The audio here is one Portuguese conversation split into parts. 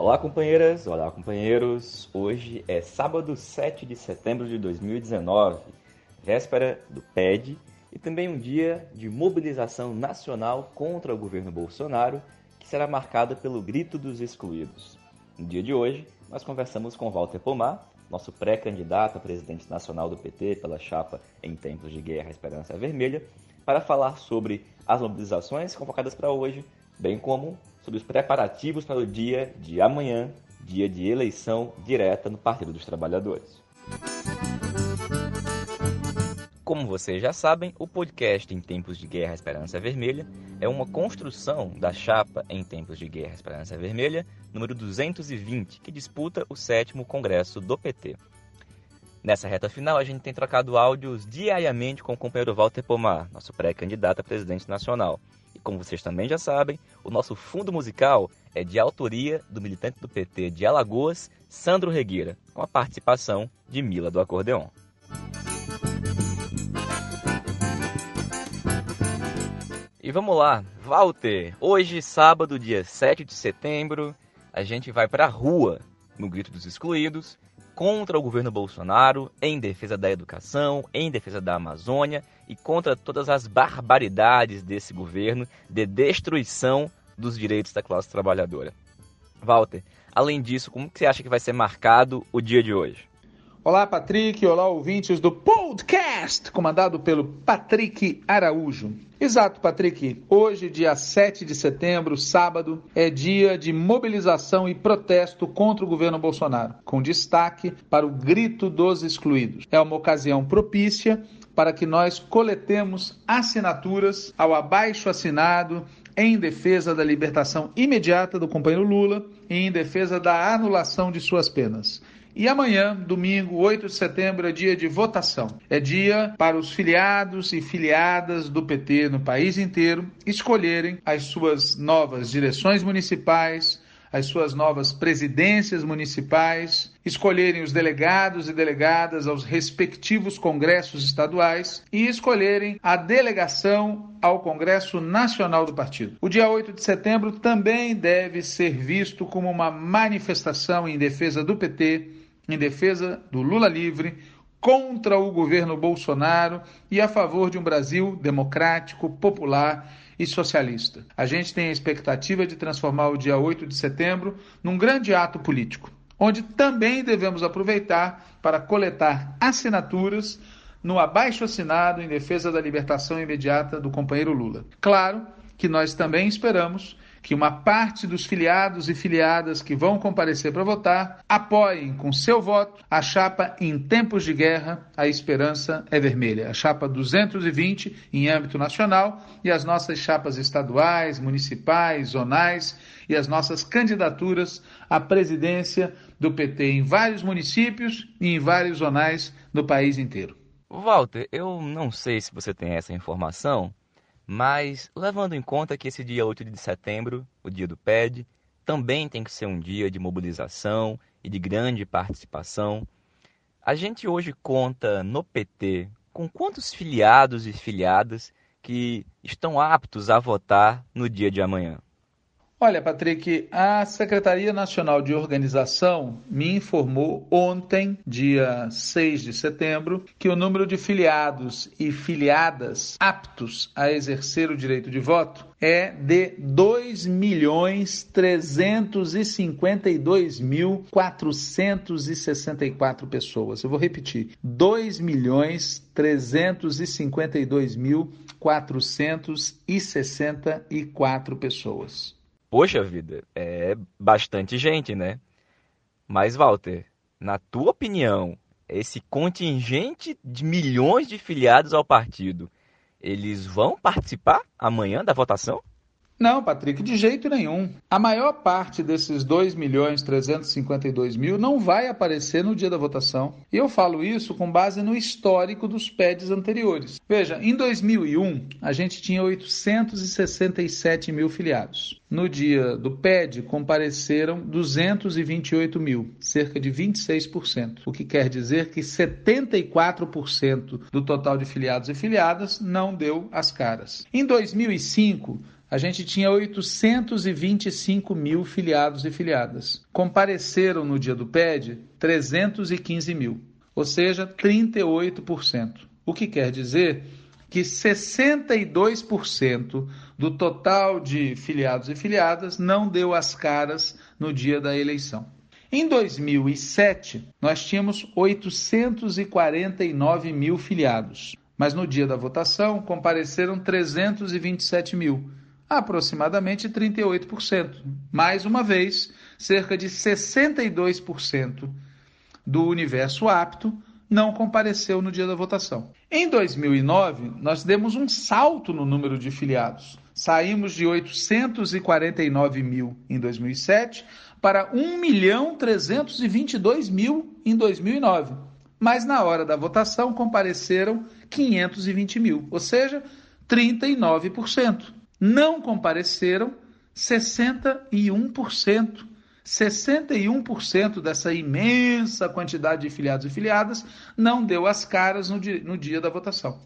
Olá, companheiras, olá, companheiros. Hoje é sábado 7 de setembro de 2019, véspera do PED e também um dia de mobilização nacional contra o governo Bolsonaro, que será marcado pelo Grito dos Excluídos. No dia de hoje, nós conversamos com Walter Pomar, nosso pré-candidato a presidente nacional do PT pela chapa Em Tempos de Guerra Esperança Vermelha, para falar sobre as mobilizações convocadas para hoje, bem como sobre os preparativos para o dia de amanhã, dia de eleição direta no Partido dos Trabalhadores. Como vocês já sabem, o podcast Em Tempos de Guerra Esperança Vermelha é uma construção da chapa Em Tempos de Guerra Esperança Vermelha, número 220, que disputa o sétimo congresso do PT. Nessa reta final, a gente tem trocado áudios diariamente com o companheiro Walter Pomar, nosso pré-candidato a presidente nacional. Como vocês também já sabem, o nosso fundo musical é de autoria do militante do PT de Alagoas, Sandro Regueira, com a participação de Mila do Acordeon. E vamos lá, Walter. Hoje, sábado, dia 7 de setembro, a gente vai para a rua no Grito dos Excluídos contra o governo Bolsonaro, em defesa da educação, em defesa da Amazônia e contra todas as barbaridades desse governo de destruição dos direitos da classe trabalhadora. Walter, além disso, como que você acha que vai ser marcado o dia de hoje? Olá, Patrick. Olá, ouvintes do podcast, comandado pelo Patrick Araújo. Exato, Patrick. Hoje, dia 7 de setembro, sábado, é dia de mobilização e protesto contra o governo Bolsonaro, com destaque para o grito dos excluídos. É uma ocasião propícia para que nós coletemos assinaturas ao abaixo assinado em defesa da libertação imediata do companheiro Lula e em defesa da anulação de suas penas. E amanhã, domingo, 8 de setembro, é dia de votação. É dia para os filiados e filiadas do PT no país inteiro escolherem as suas novas direções municipais, as suas novas presidências municipais, escolherem os delegados e delegadas aos respectivos congressos estaduais e escolherem a delegação ao Congresso Nacional do Partido. O dia 8 de setembro também deve ser visto como uma manifestação em defesa do PT em defesa do Lula livre, contra o governo Bolsonaro e a favor de um Brasil democrático, popular e socialista. A gente tem a expectativa de transformar o dia 8 de setembro num grande ato político, onde também devemos aproveitar para coletar assinaturas no abaixo assinado em defesa da libertação imediata do companheiro Lula. Claro que nós também esperamos que uma parte dos filiados e filiadas que vão comparecer para votar apoiem com seu voto a chapa em tempos de guerra, a esperança é vermelha, a chapa 220 em âmbito nacional e as nossas chapas estaduais, municipais, zonais e as nossas candidaturas à presidência do PT em vários municípios e em vários zonais do país inteiro. Walter, eu não sei se você tem essa informação, mas, levando em conta que esse dia 8 de setembro, o dia do PED, também tem que ser um dia de mobilização e de grande participação, a gente hoje conta no PT com quantos filiados e filiadas que estão aptos a votar no dia de amanhã? Olha, Patrick, a Secretaria Nacional de Organização me informou ontem, dia 6 de setembro, que o número de filiados e filiadas aptos a exercer o direito de voto é de 2.352.464 pessoas. Eu vou repetir: 2.352.464 pessoas. Poxa vida, é bastante gente, né? Mas, Walter, na tua opinião, esse contingente de milhões de filiados ao partido, eles vão participar amanhã da votação? Não, Patrick, de jeito nenhum. A maior parte desses 2 milhões 352 mil não vai aparecer no dia da votação. E eu falo isso com base no histórico dos PEDs anteriores. Veja, em 2001, a gente tinha 867 mil filiados. No dia do PED, compareceram 228 mil, cerca de 26%, o que quer dizer que 74% do total de filiados e filiadas não deu as caras. Em 2005, a gente tinha 825 mil filiados e filiadas. Compareceram no dia do PED 315 mil, ou seja, 38%. O que quer dizer que 62% do total de filiados e filiadas não deu as caras no dia da eleição. Em 2007, nós tínhamos 849 mil filiados, mas no dia da votação compareceram 327 mil, aproximadamente 38%. Mais uma vez, cerca de 62% do universo apto não compareceu no dia da votação. Em 2009, nós demos um salto no número de filiados. Saímos de 849 mil em 2007 para 1 milhão 322 mil em 2009. Mas na hora da votação compareceram 520 mil, ou seja, 39%. Não compareceram 61%. 61% dessa imensa quantidade de filiados e filiadas não deu as caras no dia, no dia da votação.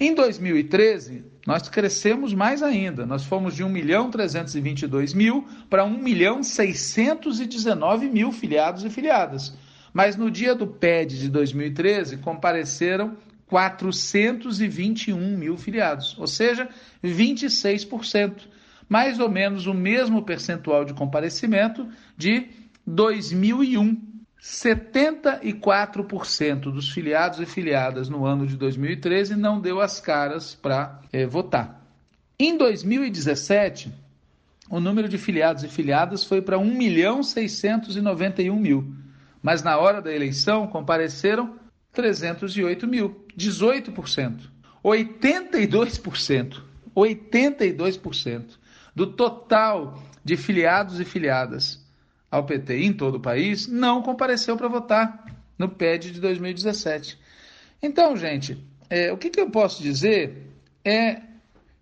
Em 2013, nós crescemos mais ainda. Nós fomos de 1 milhão 322 mil para 1 milhão 619 mil filiados e filiadas. Mas no dia do PED de 2013, compareceram 421 mil filiados, ou seja, 26%. Mais ou menos o mesmo percentual de comparecimento de 2001. 74% dos filiados e filiadas no ano de 2013 não deu as caras para é, votar. Em 2017, o número de filiados e filiadas foi para 1 milhão 691 mil, mas na hora da eleição compareceram 308 mil, 18%, 82%, 82% do total de filiados e filiadas ao PT em todo o país não compareceu para votar no PED de 2017. Então, gente, é, o que, que eu posso dizer é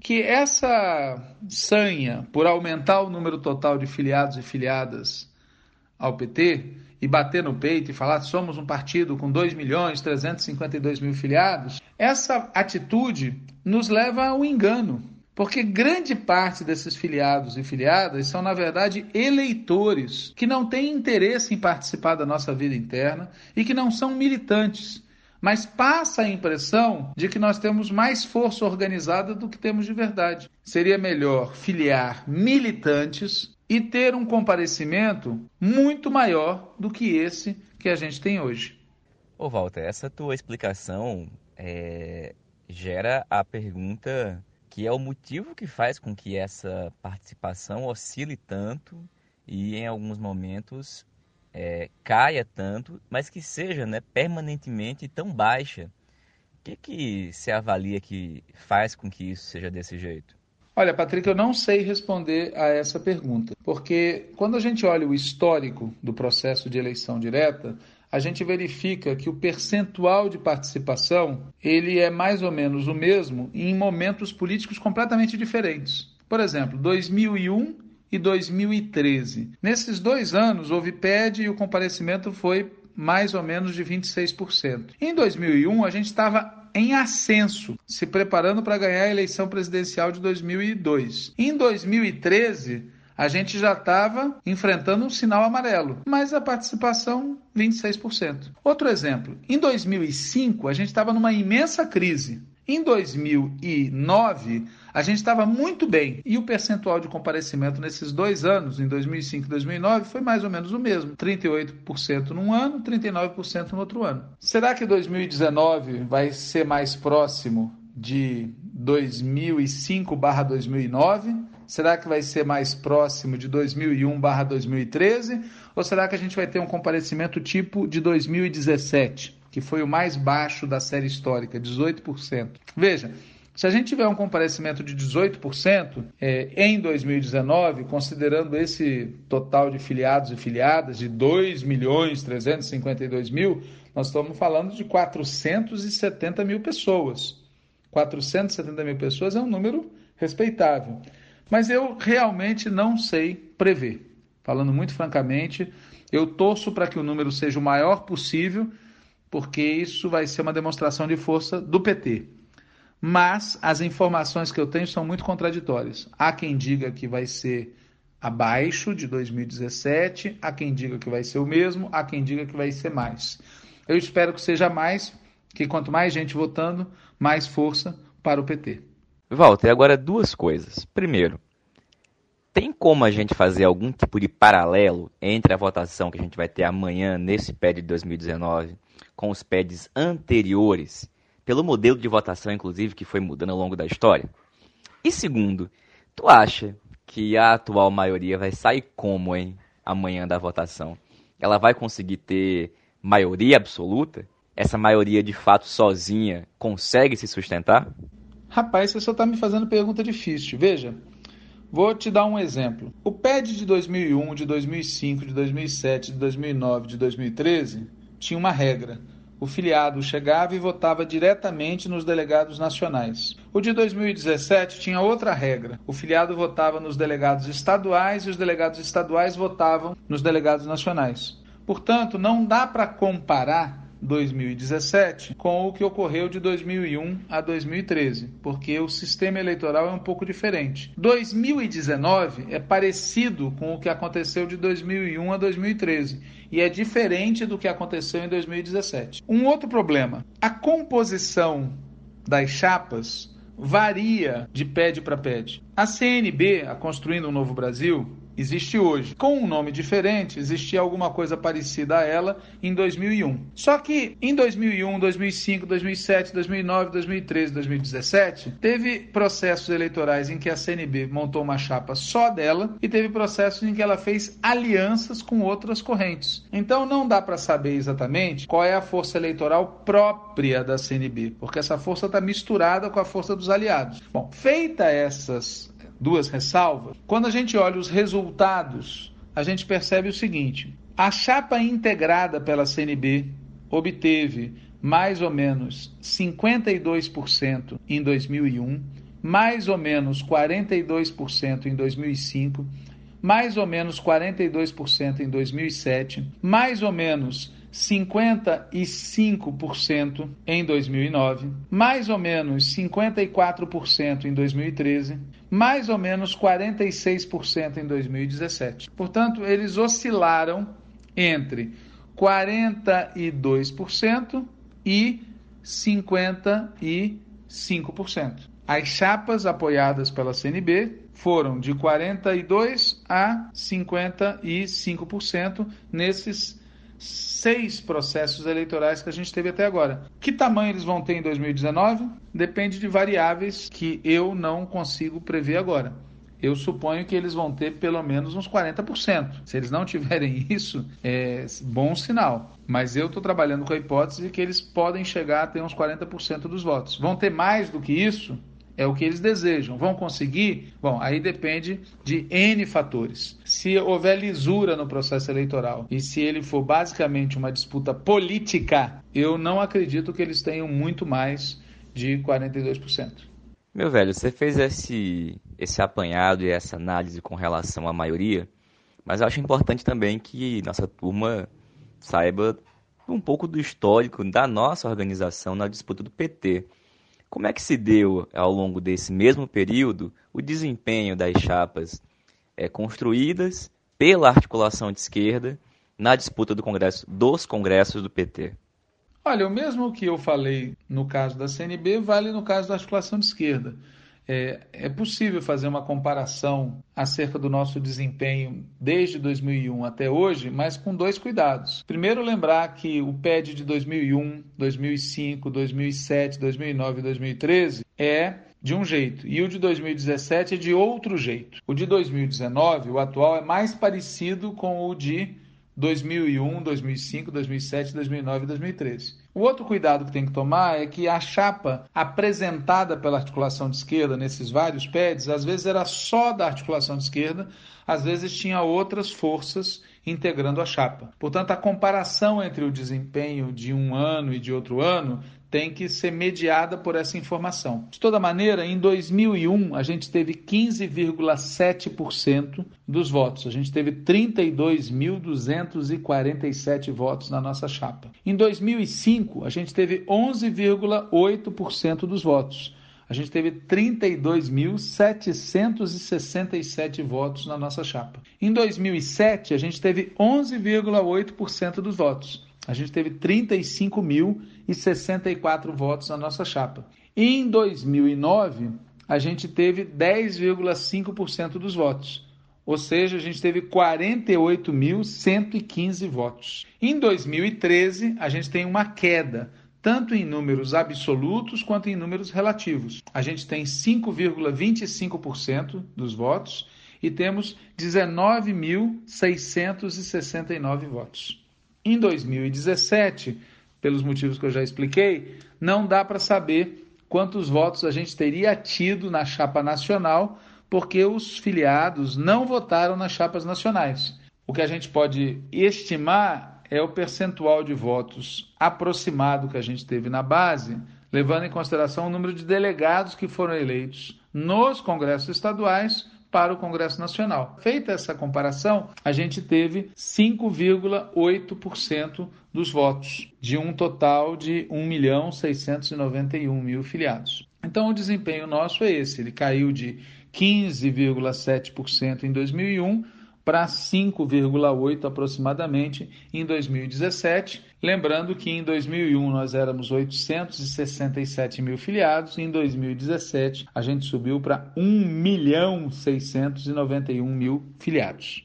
que essa sanha por aumentar o número total de filiados e filiadas ao PT e bater no peito e falar somos um partido com 2 milhões 352 mil filiados, essa atitude nos leva ao engano. Porque grande parte desses filiados e filiadas são, na verdade, eleitores que não têm interesse em participar da nossa vida interna e que não são militantes. Mas passa a impressão de que nós temos mais força organizada do que temos de verdade. Seria melhor filiar militantes e ter um comparecimento muito maior do que esse que a gente tem hoje. Ô Walter, essa tua explicação é, gera a pergunta que é o motivo que faz com que essa participação oscile tanto e em alguns momentos é, caia tanto, mas que seja né, permanentemente tão baixa. O que, que se avalia que faz com que isso seja desse jeito? Olha, Patrick, eu não sei responder a essa pergunta, porque quando a gente olha o histórico do processo de eleição direta, a gente verifica que o percentual de participação ele é mais ou menos o mesmo em momentos políticos completamente diferentes. Por exemplo, 2001 e 2013. Nesses dois anos houve PED e o comparecimento foi mais ou menos de 26%. Em 2001 a gente estava em ascenso, se preparando para ganhar a eleição presidencial de 2002. Em 2013 a gente já estava enfrentando um sinal amarelo, mas a participação 26%. Outro exemplo, em 2005 a gente estava numa imensa crise. Em 2009, a gente estava muito bem e o percentual de comparecimento nesses dois anos, em 2005 e 2009, foi mais ou menos o mesmo: 38% num ano, 39% no outro ano. Será que 2019 vai ser mais próximo de 2005/2009? Será que vai ser mais próximo de 2001/2013 ou será que a gente vai ter um comparecimento tipo de 2017, que foi o mais baixo da série histórica, 18%? Veja, se a gente tiver um comparecimento de 18% é, em 2019, considerando esse total de filiados e filiadas de 2 milhões 352 mil, nós estamos falando de 470 mil pessoas. 470 mil pessoas é um número respeitável. Mas eu realmente não sei prever. Falando muito francamente, eu torço para que o número seja o maior possível, porque isso vai ser uma demonstração de força do PT. mas as informações que eu tenho são muito contraditórias. Há quem diga que vai ser abaixo de 2017, há quem diga que vai ser o mesmo, há quem diga que vai ser mais. Eu espero que seja mais, que quanto mais gente votando, mais força para o PT. Walter, agora duas coisas. Primeiro, tem como a gente fazer algum tipo de paralelo entre a votação que a gente vai ter amanhã nesse PED de 2019 com os PEDs anteriores, pelo modelo de votação, inclusive, que foi mudando ao longo da história? E segundo, tu acha que a atual maioria vai sair como, hein, amanhã da votação? Ela vai conseguir ter maioria absoluta? Essa maioria de fato sozinha consegue se sustentar? Rapaz, você só está me fazendo pergunta difícil. Veja, vou te dar um exemplo. O PED de 2001, de 2005, de 2007, de 2009, de 2013 tinha uma regra. O filiado chegava e votava diretamente nos delegados nacionais. O de 2017 tinha outra regra. O filiado votava nos delegados estaduais e os delegados estaduais votavam nos delegados nacionais. Portanto, não dá para comparar 2017 com o que ocorreu de 2001 a 2013, porque o sistema eleitoral é um pouco diferente. 2019 é parecido com o que aconteceu de 2001 a 2013 e é diferente do que aconteceu em 2017. Um outro problema: a composição das chapas varia de PED para PED. A CNB, a Construindo um Novo Brasil, existe hoje. Com um nome diferente, existia alguma coisa parecida a ela em 2001. Só que em 2001, 2005, 2007, 2009, 2013, 2017, teve processos eleitorais em que a CNB montou uma chapa só dela e teve processos em que ela fez alianças com outras correntes. Então não dá para saber exatamente qual é a força eleitoral própria da CNB, porque essa força está misturada com a força dos aliados. Bom, feita essas duas ressalvas. Quando a gente olha os resultados, a gente percebe o seguinte: a chapa integrada pela CNB obteve mais ou menos 52% em 2001, mais ou menos 42% em 2005, mais ou menos 42% em 2007, mais ou menos 55% em 2009, mais ou menos 54% em 2013, mais ou menos 46% em 2017. Portanto, eles oscilaram entre 42% e 55%. As chapas apoiadas pela CNB foram de 42 a 55% nesses seis processos eleitorais que a gente teve até agora. Que tamanho eles vão ter em 2019? Depende de variáveis que eu não consigo prever agora. Eu suponho que eles vão ter pelo menos uns 40%. Se eles não tiverem isso, é bom sinal. Mas eu estou trabalhando com a hipótese que eles podem chegar a ter uns 40% dos votos. Vão ter mais do que isso? É o que eles desejam. Vão conseguir? Bom, aí depende de N fatores. Se houver lisura no processo eleitoral e se ele for basicamente uma disputa política, eu não acredito que eles tenham muito mais de 42%. Meu velho, você fez esse, esse apanhado e essa análise com relação à maioria, mas eu acho importante também que nossa turma saiba um pouco do histórico da nossa organização na disputa do PT. Como é que se deu, ao longo desse mesmo período, o desempenho das chapas é, construídas pela articulação de esquerda na disputa do congresso, dos congressos do PT? Olha, o mesmo que eu falei no caso da CNB vale no caso da articulação de esquerda. É, é, possível fazer uma comparação acerca do nosso desempenho desde 2001 até hoje, mas com dois cuidados. Primeiro, lembrar que o PED de 2001, 2005, 2007, 2009 e 2013 é de um jeito e o de 2017 é de outro jeito. O de 2019, o atual, é mais parecido com o de 2001, 2005, 2007, 2009 e 2013. O outro cuidado que tem que tomar é que a chapa apresentada pela articulação de esquerda nesses vários PEDs, às vezes era só da articulação de esquerda, às vezes tinha outras forças integrando a chapa. Portanto, a comparação entre o desempenho de um ano e de outro ano tem que ser mediada por essa informação. De toda maneira, em 2001 a gente teve 15,7% dos votos. A gente teve 32.247 votos na nossa chapa. Em 2005 a gente teve 11,8% dos votos. a gente teve 32.767 votos na nossa chapa. Em 2007, a gente teve 11,8% dos votos. A gente teve 35.064 votos na nossa chapa. Em 2009, a gente teve 10,5% dos votos. Ou seja, a gente teve 48.115 votos. Em 2013, a gente tem uma queda tanto em números absolutos quanto em números relativos. A gente tem 5,25% dos votos e temos 19.669 votos. Em 2017, pelos motivos que eu já expliquei, não dá para saber quantos votos a gente teria tido na chapa nacional, porque os filiados não votaram nas chapas nacionais. O que a gente pode estimar é o percentual de votos aproximado que a gente teve na base, levando em consideração o número de delegados que foram eleitos nos congressos estaduais para o Congresso Nacional. Feita essa comparação, a gente teve 5,8% dos votos, de um total de 1 milhão 691 mil filiados. Então, o desempenho nosso é esse: ele caiu de 15,7% em 2001 para 5,8 aproximadamente em 2017. Lembrando que em 2001 nós éramos 867 mil filiados em 2017 a gente subiu para 1 milhão 691 mil filiados.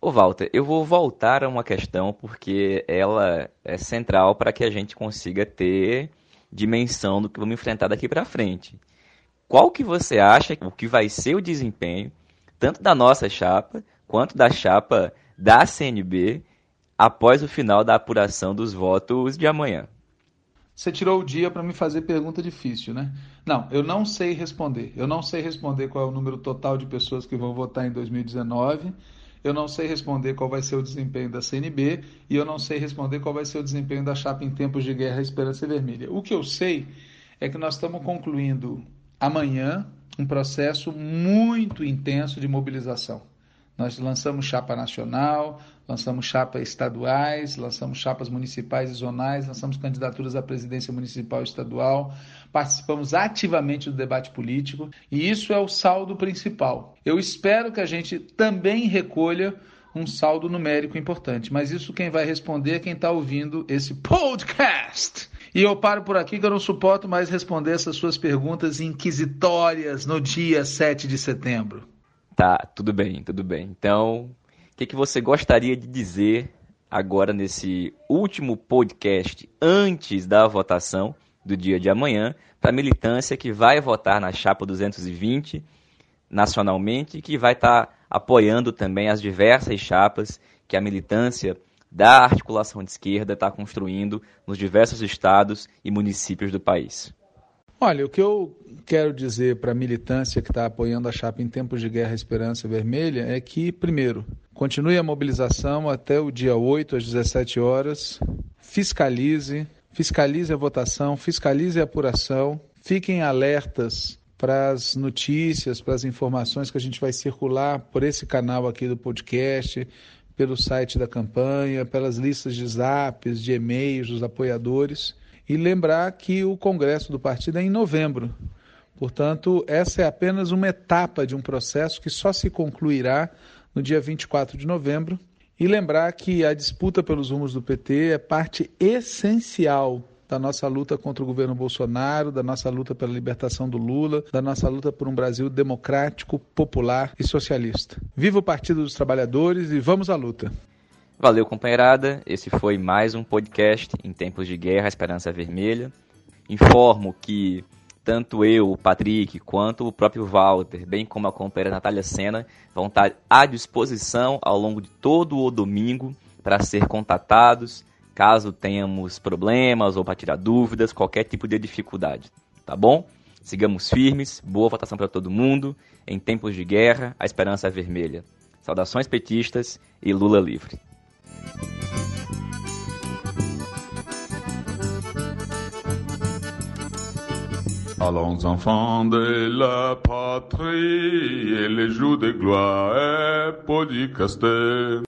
Ô Walter, eu vou voltar a uma questão porque ela é central para que a gente consiga ter dimensão do que vamos enfrentar daqui para frente. Qual que você acha que vai ser o desempenho tanto da nossa chapa quanto da chapa da CNB após o final da apuração dos votos de amanhã. Você tirou o dia para me fazer pergunta difícil, né? Não, eu não sei responder. Eu não sei responder qual é o número total de pessoas que vão votar em 2019. Eu não sei responder qual vai ser o desempenho da CNB e eu não sei responder qual vai ser o desempenho da chapa em tempos de guerra Esperança Vermelha. O que eu sei é que nós estamos concluindo amanhã um processo muito intenso de mobilização. Nós lançamos chapa nacional, lançamos chapas estaduais, lançamos chapas municipais e zonais, lançamos candidaturas à presidência municipal e estadual, participamos ativamente do debate político e isso é o saldo principal. Eu espero que a gente também recolha um saldo numérico importante, mas isso quem vai responder é quem está ouvindo esse podcast. E eu paro por aqui que eu não suporto mais responder essas suas perguntas inquisitórias no dia 7 de setembro. Tá, tudo bem, tudo bem. Então, o que, que você gostaria de dizer agora nesse último podcast antes da votação do dia de amanhã para a militância que vai votar na chapa 220 nacionalmente e que vai estar tá apoiando também as diversas chapas que a militância da articulação de esquerda está construindo nos diversos estados e municípios do país. Olha, o que eu quero dizer para a militância que está apoiando a chapa em tempos de guerra Esperança Vermelha é que, primeiro, continue a mobilização até o dia 8 às 17 horas, fiscalize, fiscalize a votação, fiscalize a apuração, fiquem alertas para as notícias, para as informações que a gente vai circular por esse canal aqui do podcast, pelo site da campanha, pelas listas de zaps, de e-mails dos apoiadores e lembrar que o congresso do partido é em novembro. Portanto, essa é apenas uma etapa de um processo que só se concluirá no dia 24 de novembro. E lembrar que a disputa pelos rumos do PT é parte essencial da nossa luta contra o governo Bolsonaro, da nossa luta pela libertação do Lula, da nossa luta por um Brasil democrático, popular e socialista. Viva o Partido dos Trabalhadores e vamos à luta! Valeu, companheirada. Esse foi mais um podcast em tempos de guerra, Esperança Vermelha. Informo que tanto eu, o Patrick, quanto o próprio Walter, bem como a companheira Natália Sena, vão estar à disposição ao longo de todo o domingo para ser contatados, caso tenhamos problemas ou para tirar dúvidas, qualquer tipo de dificuldade. Tá bom? Sigamos firmes, boa votação para todo mundo. Em tempos de guerra, a esperança é vermelha. Saudações petistas e Lula livre. Allons enfants de la patrie, et les jours de gloire est podcaster.